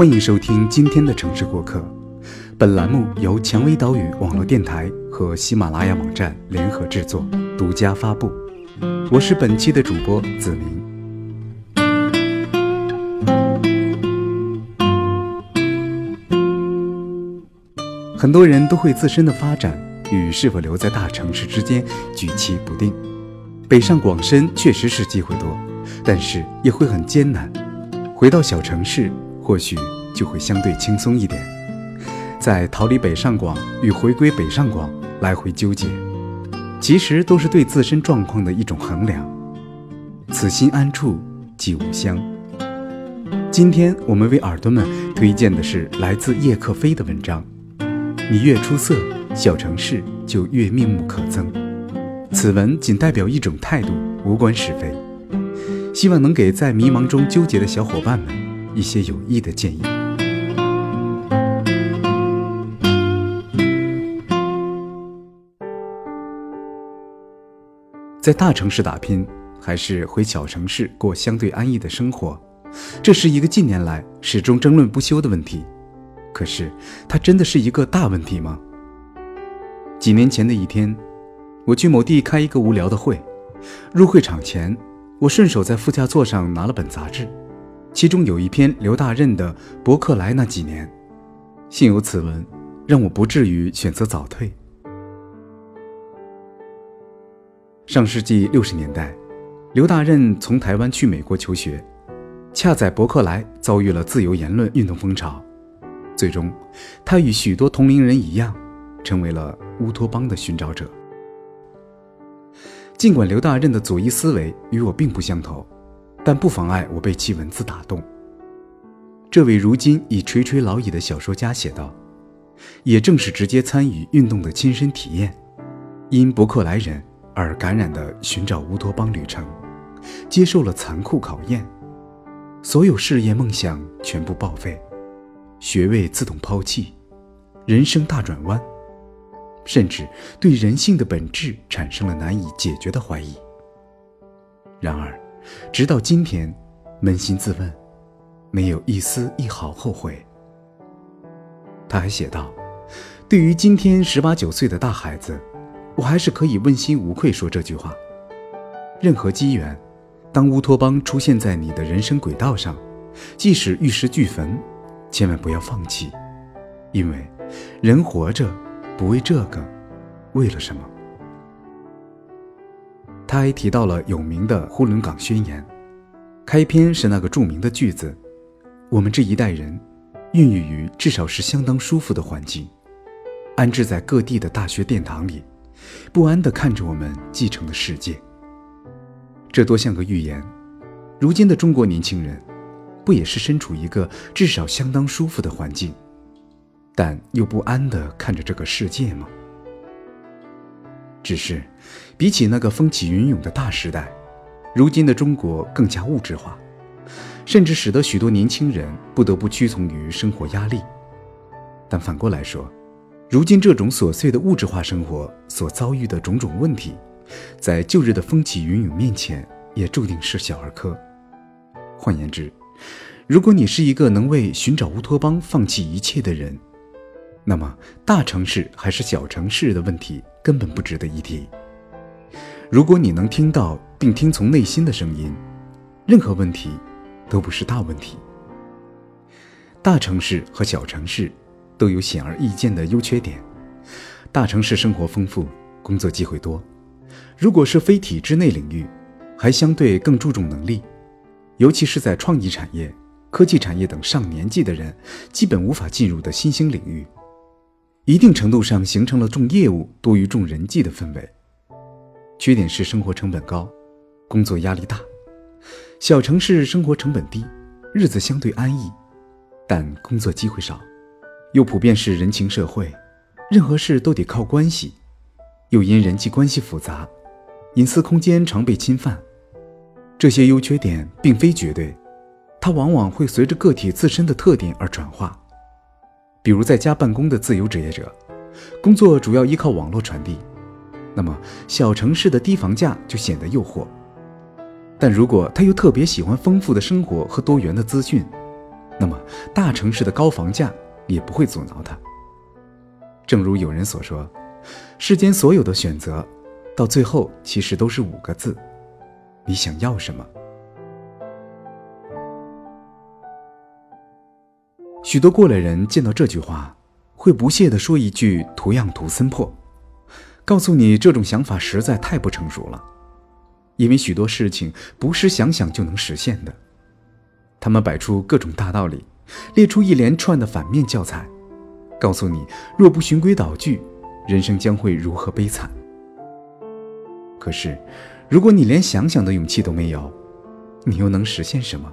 欢迎收听今天的城市过客。本栏目由蔷薇岛屿网络电台和喜马拉雅网站联合制作，独家发布。我是本期的主播子明。很多人都会自身的发展与是否留在大城市之间举棋不定。北上广深确实是机会多，但是也会很艰难。回到小城市，或许就会相对轻松一点。在逃离北上广与回归北上广来回纠结，其实都是对自身状况的一种衡量。此心安处即无乡。今天我们为耳朵们推荐的是来自叶克飞的文章。你越出色，小城市就越面目可憎。此文仅代表一种态度，无关是非。希望能给在迷茫中纠结的小伙伴们一些有益的建议。在大城市打拼，还是回小城市过相对安逸的生活，这是一个近年来始终争论不休的问题。可是，它真的是一个大问题吗？几年前的一天，我去某地开一个无聊的会，入会场前。我顺手在副驾座上拿了本杂志，其中有一篇刘大任的《伯克莱那几年》，幸有此文，让我不至于选择早退。上世纪六十年代，刘大任从台湾去美国求学，恰在伯克莱遭遇了自由言论运动风潮，最终，他与许多同龄人一样，成为了乌托邦的寻找者。尽管刘大任的左翼思维与我并不相投，但不妨碍我被其文字打动。这位如今已垂垂老矣的小说家写道：“也正是直接参与运动的亲身体验，因伯克莱人而感染的寻找乌托邦旅程，接受了残酷考验，所有事业梦想全部报废，学位自动抛弃，人生大转弯。”甚至对人性的本质产生了难以解决的怀疑。然而，直到今天，扪心自问，没有一丝一毫后悔。他还写道：“对于今天十八九岁的大孩子，我还是可以问心无愧说这句话：任何机缘，当乌托邦出现在你的人生轨道上，即使玉石俱焚，千万不要放弃，因为人活着。”不为这个，为了什么？他还提到了有名的《呼伦港宣言》，开篇是那个著名的句子：“我们这一代人，孕育于至少是相当舒服的环境，安置在各地的大学殿堂里，不安地看着我们继承的世界。”这多像个预言。如今的中国年轻人，不也是身处一个至少相当舒服的环境？但又不安地看着这个世界吗？只是，比起那个风起云涌的大时代，如今的中国更加物质化，甚至使得许多年轻人不得不屈从于生活压力。但反过来说，如今这种琐碎的物质化生活所遭遇的种种问题，在旧日的风起云涌面前，也注定是小儿科。换言之，如果你是一个能为寻找乌托邦放弃一切的人，那么，大城市还是小城市的问题根本不值得一提。如果你能听到并听从内心的声音，任何问题都不是大问题。大城市和小城市都有显而易见的优缺点。大城市生活丰富，工作机会多；如果是非体制内领域，还相对更注重能力，尤其是在创意产业、科技产业等上年纪的人基本无法进入的新兴领域。一定程度上形成了重业务多于重人际的氛围。缺点是生活成本高，工作压力大。小城市生活成本低，日子相对安逸，但工作机会少，又普遍是人情社会，任何事都得靠关系，又因人际关系复杂，隐私空间常被侵犯。这些优缺点并非绝对，它往往会随着个体自身的特点而转化。比如在家办公的自由职业者，工作主要依靠网络传递，那么小城市的低房价就显得诱惑。但如果他又特别喜欢丰富的生活和多元的资讯，那么大城市的高房价也不会阻挠他。正如有人所说，世间所有的选择，到最后其实都是五个字：你想要什么。许多过来人见到这句话，会不屑地说一句“图样图森破”，告诉你这种想法实在太不成熟了，因为许多事情不是想想就能实现的。他们摆出各种大道理，列出一连串的反面教材，告诉你若不循规蹈矩，人生将会如何悲惨。可是，如果你连想想的勇气都没有，你又能实现什么？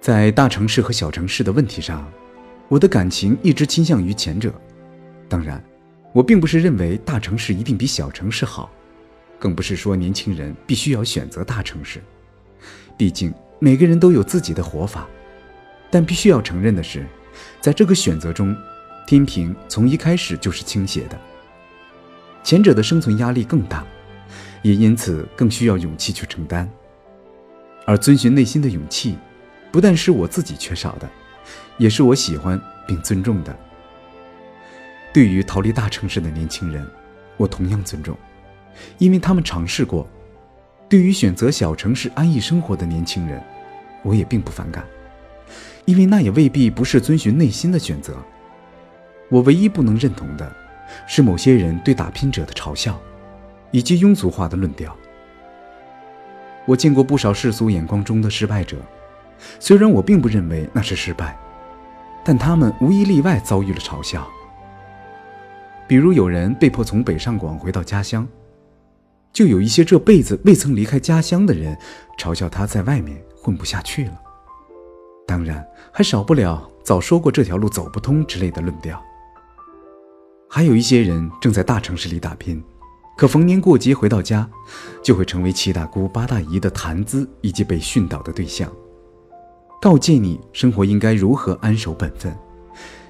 在大城市和小城市的问题上，我的感情一直倾向于前者。当然，我并不是认为大城市一定比小城市好，更不是说年轻人必须要选择大城市。毕竟每个人都有自己的活法。但必须要承认的是，在这个选择中，天平从一开始就是倾斜的。前者的生存压力更大，也因此更需要勇气去承担，而遵循内心的勇气。不但是我自己缺少的，也是我喜欢并尊重的。对于逃离大城市的年轻人，我同样尊重，因为他们尝试过；对于选择小城市安逸生活的年轻人，我也并不反感，因为那也未必不是遵循内心的选择。我唯一不能认同的，是某些人对打拼者的嘲笑，以及庸俗化的论调。我见过不少世俗眼光中的失败者。虽然我并不认为那是失败，但他们无一例外遭遇了嘲笑。比如有人被迫从北上广回到家乡，就有一些这辈子未曾离开家乡的人嘲笑他在外面混不下去了。当然，还少不了早说过这条路走不通之类的论调。还有一些人正在大城市里打拼，可逢年过节回到家，就会成为七大姑八大姨的谈资以及被训导的对象。告诫你，生活应该如何安守本分，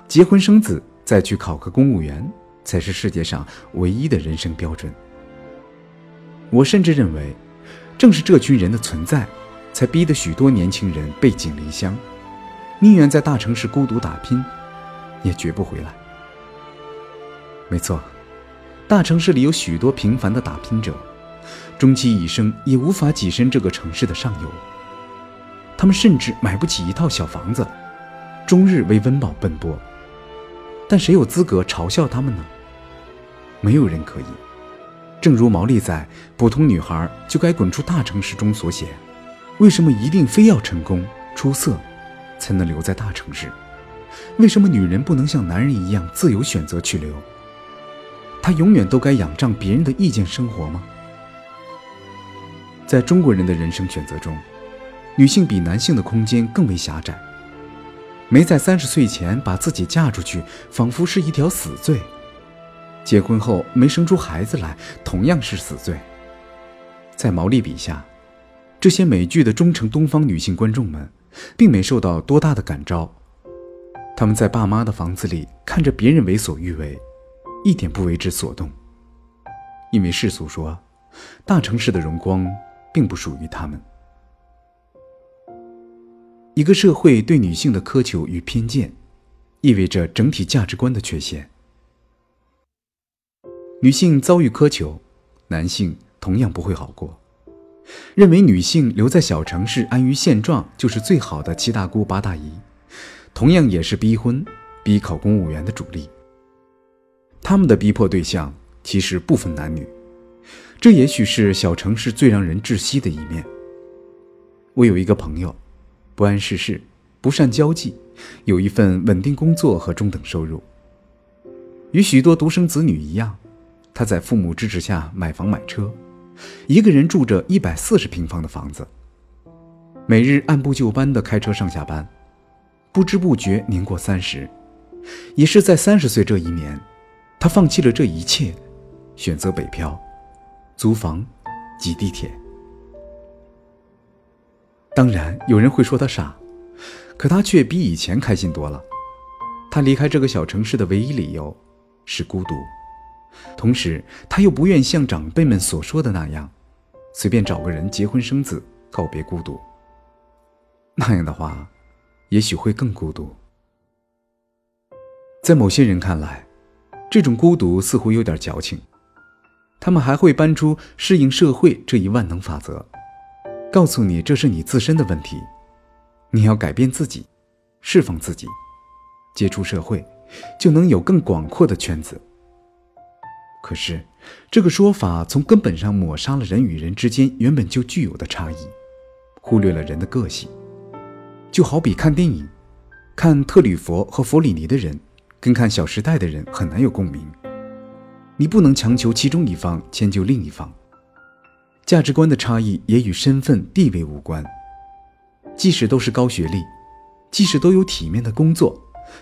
结婚生子，再去考个公务员，才是世界上唯一的人生标准。我甚至认为，正是这群人的存在，才逼得许多年轻人背井离乡，宁愿在大城市孤独打拼，也绝不回来。没错，大城市里有许多平凡的打拼者，终其一生也无法跻身这个城市的上游。他们甚至买不起一套小房子，终日为温饱奔波。但谁有资格嘲笑他们呢？没有人可以。正如毛利在《普通女孩就该滚出大城市》中所写：“为什么一定非要成功出色，才能留在大城市？为什么女人不能像男人一样自由选择去留？她永远都该仰仗别人的意见生活吗？”在中国人的人生选择中。女性比男性的空间更为狭窄，没在三十岁前把自己嫁出去，仿佛是一条死罪；结婚后没生出孩子来，同样是死罪。在毛利笔下，这些美剧的忠诚东方女性观众们，并没受到多大的感召，他们在爸妈的房子里看着别人为所欲为，一点不为之所动，因为世俗说，大城市的荣光并不属于他们。一个社会对女性的苛求与偏见，意味着整体价值观的缺陷。女性遭遇苛求，男性同样不会好过。认为女性留在小城市安于现状就是最好的七大姑八大姨，同样也是逼婚、逼考公务员的主力。他们的逼迫对象其实不分男女，这也许是小城市最让人窒息的一面。我有一个朋友。不谙世事，不善交际，有一份稳定工作和中等收入。与许多独生子女一样，他在父母支持下买房买车，一个人住着一百四十平方的房子，每日按部就班的开车上下班。不知不觉年过三十，也是在三十岁这一年，他放弃了这一切，选择北漂，租房，挤地铁。当然，有人会说他傻，可他却比以前开心多了。他离开这个小城市的唯一理由是孤独，同时他又不愿像长辈们所说的那样，随便找个人结婚生子，告别孤独。那样的话，也许会更孤独。在某些人看来，这种孤独似乎有点矫情，他们还会搬出适应社会这一万能法则，告诉你这是你自身的问题，你要改变自己，释放自己，接触社会，就能有更广阔的圈子。可是，这个说法从根本上抹杀了人与人之间原本就具有的差异，忽略了人的个性。就好比看电影，看特吕弗和弗里尼的人，跟看《小时代》的人很难有共鸣。你不能强求其中一方迁就另一方。价值观的差异也与身份地位无关。即使都是高学历，即使都有体面的工作，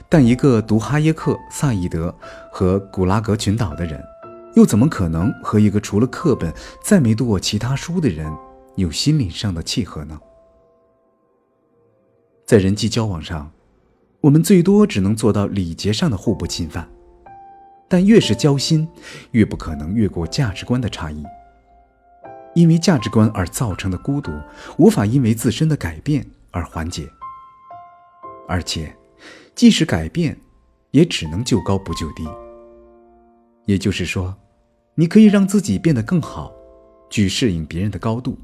但一个读哈耶克、萨义德和古拉格群岛的人。又怎么可能和一个除了课本再没读过其他书的人有心灵上的契合呢？在人际交往上，我们最多只能做到礼节上的互不侵犯，但越是交心，越不可能越过价值观的差异。因为价值观而造成的孤独，无法因为自身的改变而缓解，而且，即使改变，也只能就高不就低。也就是说。你可以让自己变得更好，去适应别人的高度，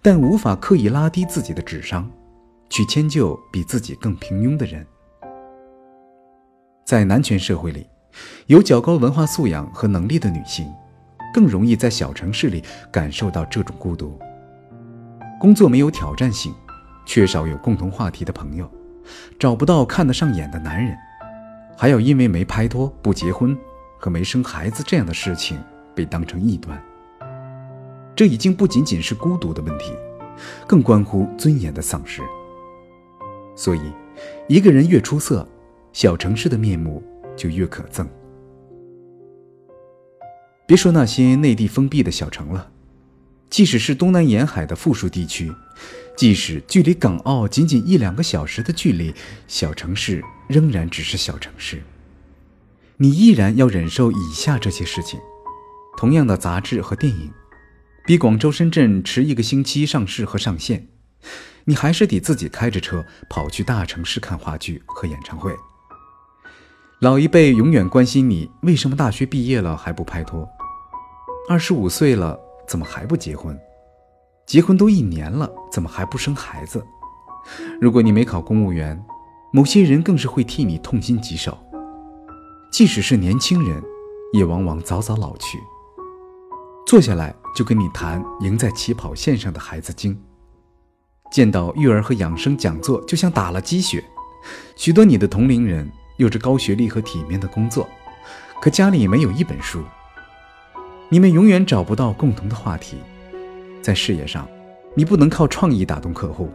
但无法刻意拉低自己的智商，去迁就比自己更平庸的人。在男权社会里，有较高文化素养和能力的女性，更容易在小城市里感受到这种孤独。工作没有挑战性，缺少有共同话题的朋友，找不到看得上眼的男人，还有因为没拍拖、不结婚和没生孩子这样的事情。被当成异端，这已经不仅仅是孤独的问题，更关乎尊严的丧失。所以，一个人越出色，小城市的面目就越可憎。别说那些内地封闭的小城了，即使是东南沿海的富庶地区，即使距离港澳仅仅一两个小时的距离，小城市仍然只是小城市。你依然要忍受以下这些事情。同样的杂志和电影，比广州、深圳迟一个星期上市和上线，你还是得自己开着车跑去大城市看话剧和演唱会。老一辈永远关心你为什么大学毕业了还不拍拖，二十五岁了怎么还不结婚，结婚都一年了怎么还不生孩子？如果你没考公务员，某些人更是会替你痛心疾首。即使是年轻人，也往往早早老去。坐下来就跟你谈赢在起跑线上的孩子精。见到育儿和养生讲座就像打了鸡血。许多你的同龄人有着高学历和体面的工作，可家里没有一本书。你们永远找不到共同的话题。在事业上，你不能靠创意打动客户，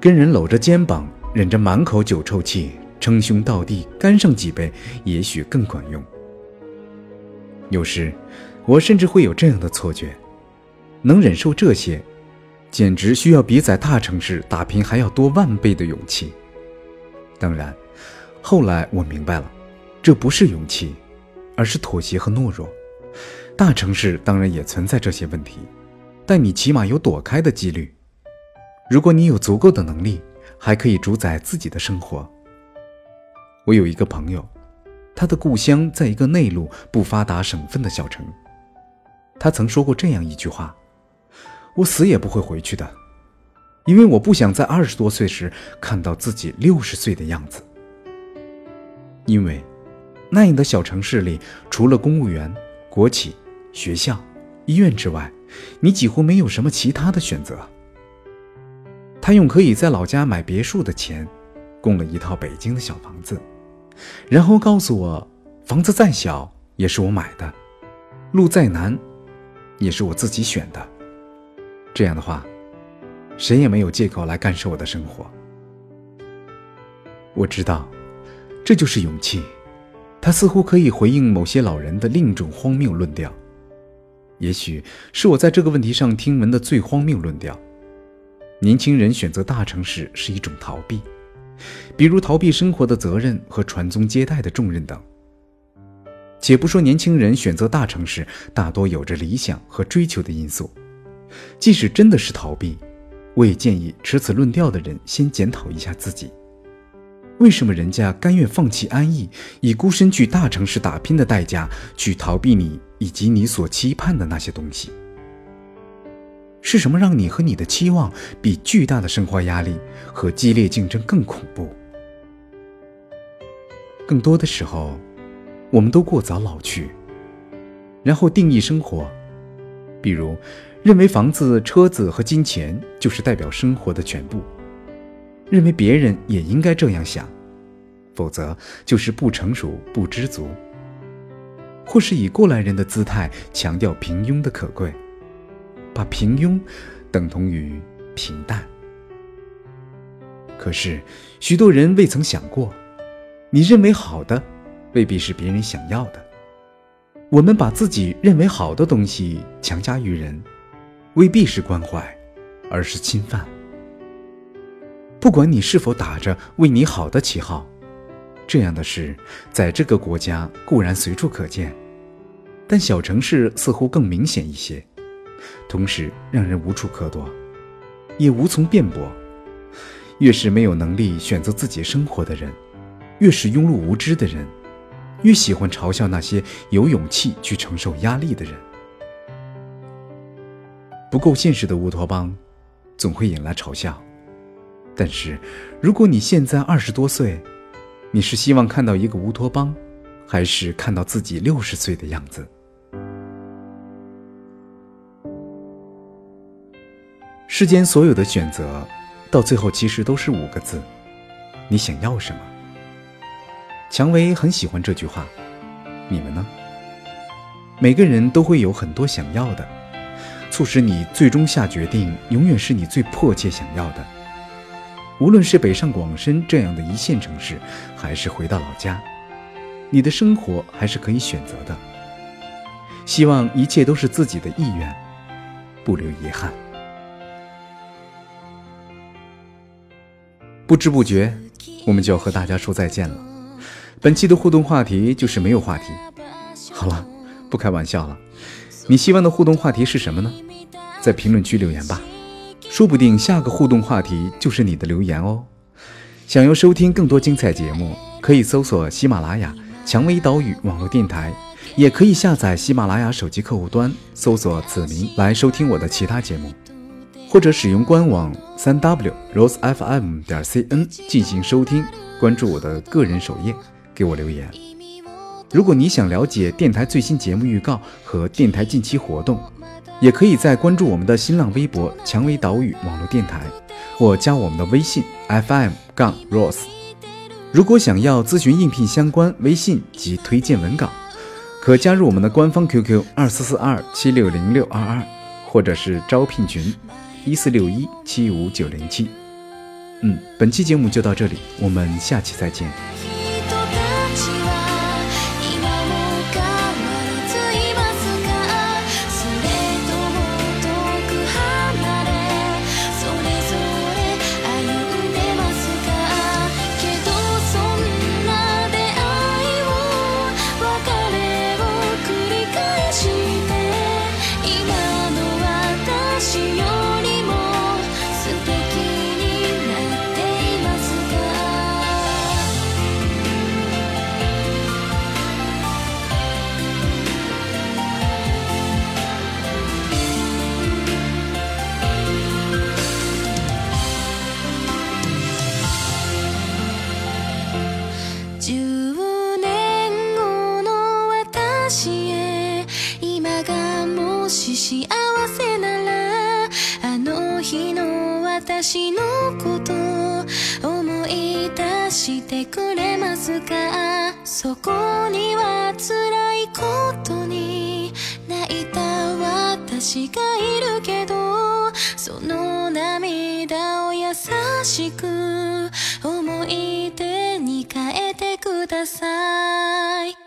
跟人搂着肩膀，忍着满口酒臭气，称兄道弟，干上几杯，也许更管用。有时。我甚至会有这样的错觉：能忍受这些，简直需要比在大城市打拼还要多万倍的勇气。当然，后来我明白了，这不是勇气，而是妥协和懦弱。大城市当然也存在这些问题，但你起码有躲开的几率。如果你有足够的能力，还可以主宰自己的生活。我有一个朋友，他的故乡在一个内陆不发达省份的小城。他曾说过这样一句话：“我死也不会回去的，因为我不想在二十多岁时看到自己六十岁的样子。因为那样的小城市里，除了公务员、国企、学校、医院之外，你几乎没有什么其他的选择。”他用可以在老家买别墅的钱，供了一套北京的小房子，然后告诉我：“房子再小也是我买的，路再难。”也是我自己选的，这样的话，谁也没有借口来干涉我的生活。我知道，这就是勇气，它似乎可以回应某些老人的另一种荒谬论调，也许是我在这个问题上听闻的最荒谬论调：年轻人选择大城市是一种逃避，比如逃避生活的责任和传宗接代的重任等。且不说年轻人选择大城市，大多有着理想和追求的因素。即使真的是逃避，我也建议持此论调的人先检讨一下自己，为什么人家甘愿放弃安逸，以孤身去大城市打拼的代价，去逃避你以及你所期盼的那些东西？是什么让你和你的期望比巨大的生活压力和激烈竞争更恐怖？更多的时候，我们都过早老去，然后定义生活，比如认为房子、车子和金钱就是代表生活的全部。认为别人也应该这样想，否则就是不成熟、不知足，或是以过来人的姿态强调平庸的可贵，把平庸等同于平淡。可是，许多人未曾想过，你认为好的，未必是别人想要的。我们把自己认为好的东西强加于人，未必是关怀，而是侵犯。不管你是否打着为你好的旗号，这样的事在这个国家固然随处可见，但小城市似乎更明显一些，同时让人无处可躲，也无从辩驳。越是没有能力选择自己生活的人，越是庸碌无知的人，越喜欢嘲笑那些有勇气去承受压力的人。不够现实的乌托邦，总会引来嘲笑。但是，如果你现在二十多岁，你是希望看到一个乌托邦，还是看到自己六十岁的样子？世间所有的选择，到最后其实都是五个字：你想要什么？蔷薇很喜欢这句话，你们呢？每个人都会有很多想要的，促使你最终下决定，永远是你最迫切想要的。无论是北上广深这样的一线城市，还是回到老家，你的生活还是可以选择的。希望一切都是自己的意愿，不留遗憾。不知不觉，我们就要和大家说再见了。本期的互动话题就是没有话题。好了，不开玩笑了。你希望的互动话题是什么呢？在评论区留言吧。说不定下个互动话题就是你的留言哦。想要收听更多精彩节目，可以搜索喜马拉雅蔷薇岛屿网络电台，也可以下载喜马拉雅手机客户端，搜索子明来收听我的其他节目，或者使用官网三 w rose fm 点 cn 进行收听。关注我的个人首页，给我留言。如果你想了解电台最新节目预告和电台近期活动。也可以在关注我们的新浪微博“蔷薇岛屿网络电台”，或加我们的微信 FM 杠 Rose。如果想要咨询应聘相关微信及推荐文稿，可加入我们的官方 QQ 二四四二七六零六二二，或者是招聘群一四六一七五九零七。嗯，本期节目就到这里，我们下期再见。てくれますか？そこには辛いことに泣いた私がいるけどその涙を優しく思い出に変えてください。